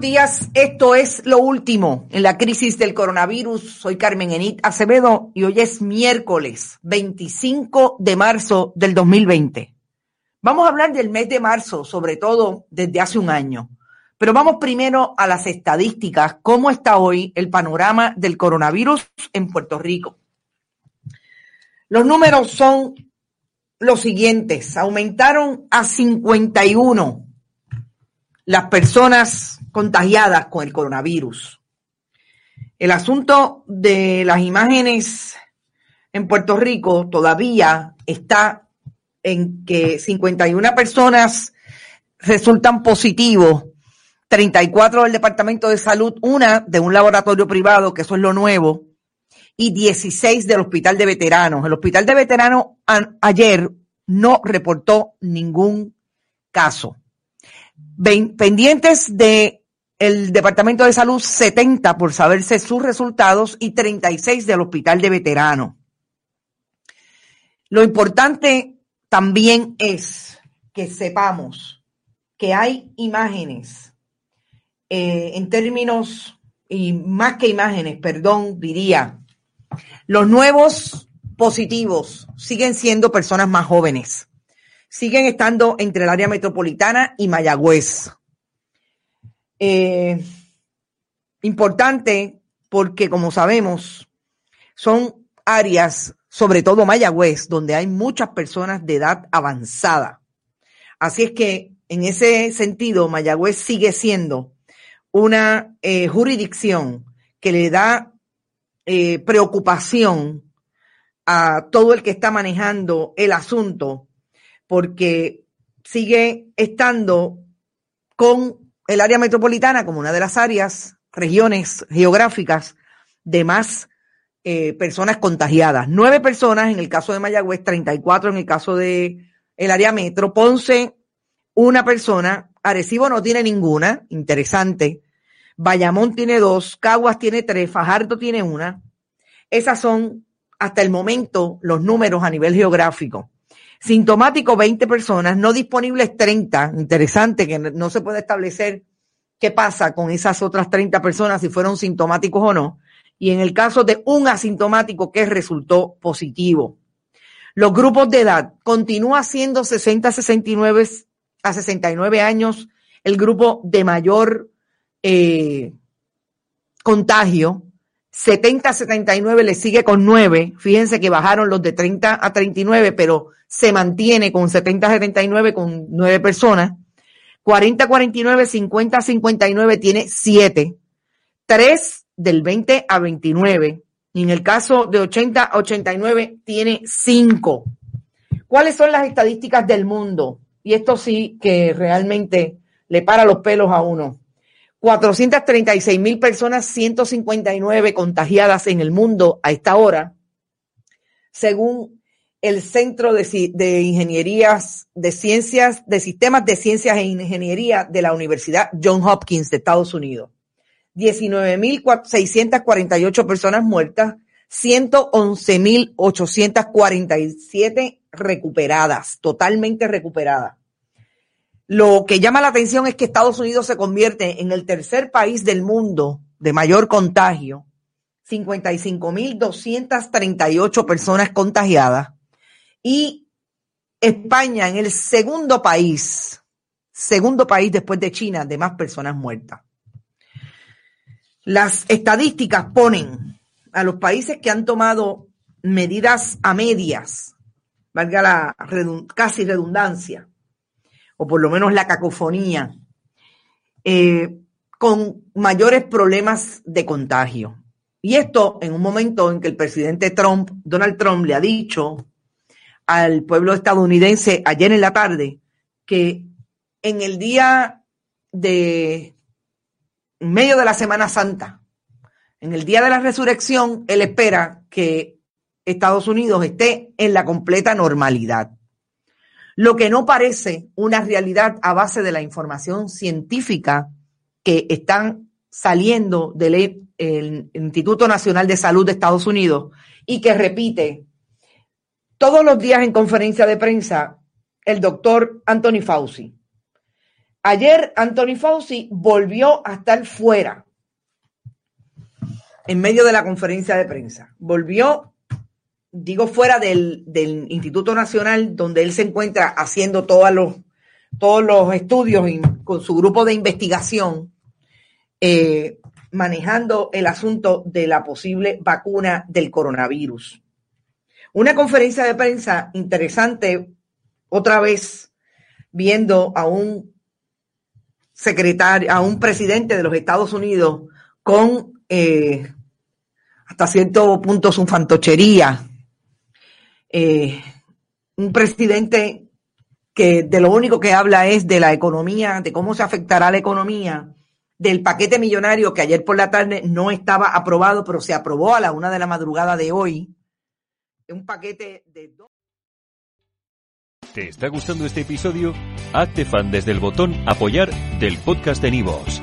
Esto es lo último en la crisis del coronavirus. Soy Carmen Enit Acevedo y hoy es miércoles 25 de marzo del 2020. Vamos a hablar del mes de marzo, sobre todo desde hace un año. Pero vamos primero a las estadísticas. ¿Cómo está hoy el panorama del coronavirus en Puerto Rico? Los números son los siguientes. Aumentaron a 51 las personas contagiadas con el coronavirus. El asunto de las imágenes en Puerto Rico todavía está en que 51 personas resultan positivos, 34 del Departamento de Salud, una de un laboratorio privado, que eso es lo nuevo, y 16 del Hospital de Veteranos. El Hospital de Veteranos ayer no reportó ningún caso pendientes de el Departamento de Salud 70 por saberse sus resultados y 36 del Hospital de Veteranos. Lo importante también es que sepamos que hay imágenes eh, en términos, y más que imágenes, perdón, diría, los nuevos positivos siguen siendo personas más jóvenes siguen estando entre el área metropolitana y Mayagüez. Eh, importante porque, como sabemos, son áreas, sobre todo Mayagüez, donde hay muchas personas de edad avanzada. Así es que, en ese sentido, Mayagüez sigue siendo una eh, jurisdicción que le da eh, preocupación a todo el que está manejando el asunto porque sigue estando con el área metropolitana como una de las áreas, regiones geográficas de más eh, personas contagiadas. Nueve personas en el caso de Mayagüez, 34 en el caso de el área metro, Ponce, una persona, Arecibo no tiene ninguna, interesante, Bayamón tiene dos, Caguas tiene tres, Fajardo tiene una. Esas son hasta el momento los números a nivel geográfico. Sintomático 20 personas, no disponibles 30. Interesante que no se puede establecer qué pasa con esas otras 30 personas, si fueron sintomáticos o no. Y en el caso de un asintomático que resultó positivo. Los grupos de edad continúa siendo 60 a 69 a 69 años el grupo de mayor eh, contagio 70 a 79 le sigue con 9. Fíjense que bajaron los de 30 a 39, pero se mantiene con 70 a 79 con 9 personas. 40 a 49, 50 a 59 tiene 7. 3 del 20 a 29. Y en el caso de 80 a 89 tiene 5. ¿Cuáles son las estadísticas del mundo? Y esto sí que realmente le para los pelos a uno. 436 mil personas, 159 contagiadas en el mundo a esta hora, según el Centro de, Ingenierías, de Ciencias, de Sistemas de Ciencias e Ingeniería de la Universidad John Hopkins de Estados Unidos. 19.648 personas muertas, 111.847 recuperadas, totalmente recuperadas. Lo que llama la atención es que Estados Unidos se convierte en el tercer país del mundo de mayor contagio, 55.238 personas contagiadas, y España en el segundo país, segundo país después de China de más personas muertas. Las estadísticas ponen a los países que han tomado medidas a medias, valga la casi redundancia, o por lo menos la cacofonía, eh, con mayores problemas de contagio. Y esto en un momento en que el presidente Trump, Donald Trump, le ha dicho al pueblo estadounidense ayer en la tarde que en el día de en medio de la Semana Santa, en el día de la resurrección, él espera que Estados Unidos esté en la completa normalidad. Lo que no parece una realidad a base de la información científica que están saliendo del Instituto Nacional de Salud de Estados Unidos y que repite todos los días en conferencia de prensa el doctor Anthony Fauci. Ayer Anthony Fauci volvió a estar fuera en medio de la conferencia de prensa. Volvió, digo, fuera del, Instituto Nacional, donde él se encuentra haciendo todos los, todos los estudios con su grupo de investigación, eh, manejando el asunto de la posible vacuna del coronavirus. Una conferencia de prensa interesante, otra vez viendo a un secretario, a un presidente de los Estados Unidos con eh, hasta cierto punto su fantochería. Eh, un presidente que de lo único que habla es de la economía, de cómo se afectará la economía, del paquete millonario que ayer por la tarde no estaba aprobado, pero se aprobó a la una de la madrugada de hoy. Un paquete de dos. ¿Te está gustando este episodio? Hazte desde el botón apoyar del podcast de Nivos.